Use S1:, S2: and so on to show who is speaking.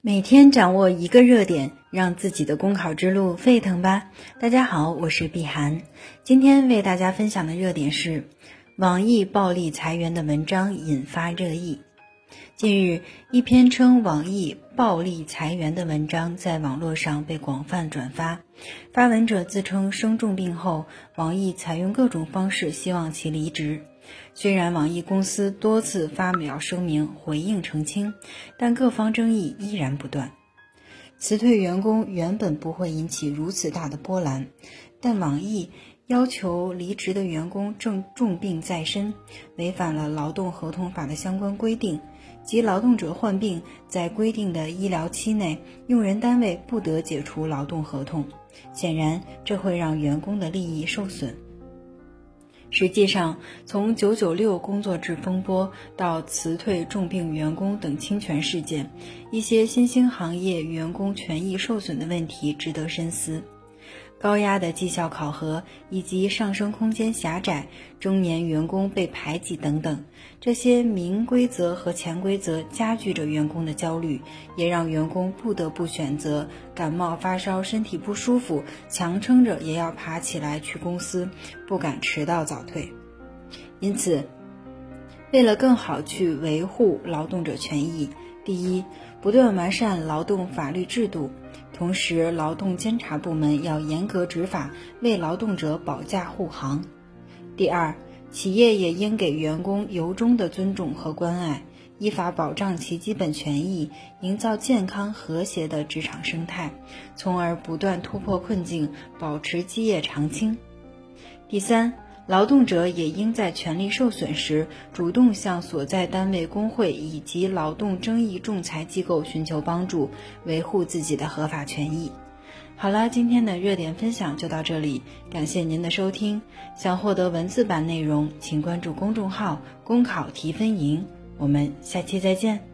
S1: 每天掌握一个热点，让自己的公考之路沸腾吧！大家好，我是碧涵，今天为大家分享的热点是网易暴力裁员的文章引发热议。近日，一篇称网易暴力裁员的文章在网络上被广泛转发，发文者自称生重病后，网易采用各种方式希望其离职。虽然网易公司多次发表声明回应澄清，但各方争议依然不断。辞退员工原本不会引起如此大的波澜，但网易要求离职的员工正重病在身，违反了劳动合同法的相关规定，即劳动者患病在规定的医疗期内，用人单位不得解除劳动合同。显然，这会让员工的利益受损。实际上，从“九九六”工作制风波到辞退重病员工等侵权事件，一些新兴行业员工权益受损的问题值得深思。高压的绩效考核以及上升空间狭窄、中年员工被排挤等等，这些明规则和潜规则加剧着员工的焦虑，也让员工不得不选择感冒发烧、身体不舒服，强撑着也要爬起来去公司，不敢迟到早退。因此，为了更好去维护劳动者权益，第一，不断完善劳动法律制度。同时，劳动监察部门要严格执法，为劳动者保驾护航。第二，企业也应给员工由衷的尊重和关爱，依法保障其基本权益，营造健康和谐的职场生态，从而不断突破困境，保持基业长青。第三。劳动者也应在权利受损时，主动向所在单位工会以及劳动争议仲裁机构寻求帮助，维护自己的合法权益。好了，今天的热点分享就到这里，感谢您的收听。想获得文字版内容，请关注公众号“公考提分营”。我们下期再见。